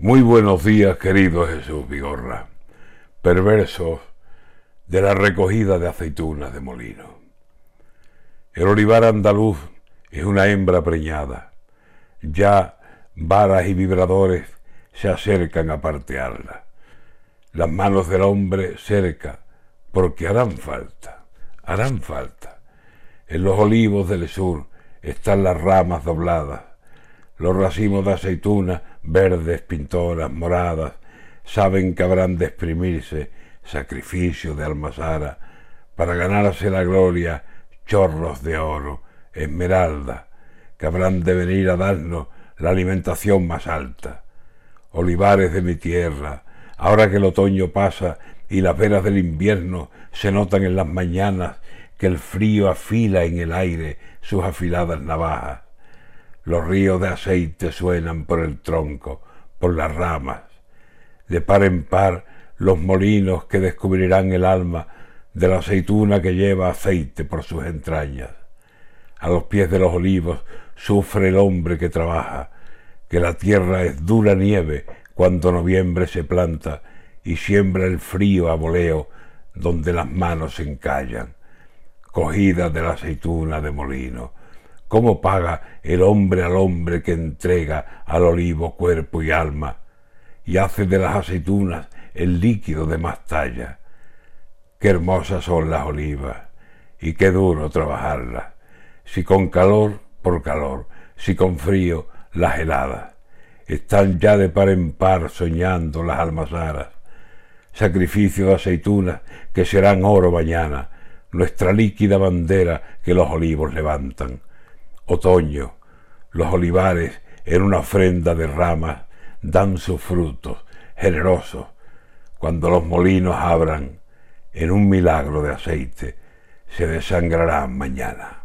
Muy buenos días, querido Jesús Vigorra, perversos de la recogida de aceitunas de molino. El olivar andaluz es una hembra preñada. Ya varas y vibradores se acercan a partearla. Las manos del hombre cerca, porque harán falta, harán falta. En los olivos del sur están las ramas dobladas, los racimos de aceitunas verdes, pintoras, moradas, saben que habrán de exprimirse sacrificio de almazara para ganarse la gloria chorros de oro, esmeralda, que habrán de venir a darnos la alimentación más alta. Olivares de mi tierra, ahora que el otoño pasa y las veras del invierno se notan en las mañanas que el frío afila en el aire sus afiladas navajas, los ríos de aceite suenan por el tronco, por las ramas. De par en par los molinos que descubrirán el alma de la aceituna que lleva aceite por sus entrañas. A los pies de los olivos sufre el hombre que trabaja, que la tierra es dura nieve cuando noviembre se planta y siembra el frío a voleo donde las manos se encallan, cogida de la aceituna de molino ¿Cómo paga el hombre al hombre que entrega al olivo cuerpo y alma y hace de las aceitunas el líquido de más talla? Qué hermosas son las olivas y qué duro trabajarlas, si con calor por calor, si con frío las heladas. Están ya de par en par soñando las almazaras, sacrificio de aceitunas que serán oro mañana, nuestra líquida bandera que los olivos levantan Otoño, los olivares en una ofrenda de ramas dan sus frutos generosos cuando los molinos abran en un milagro de aceite se desangrarán mañana.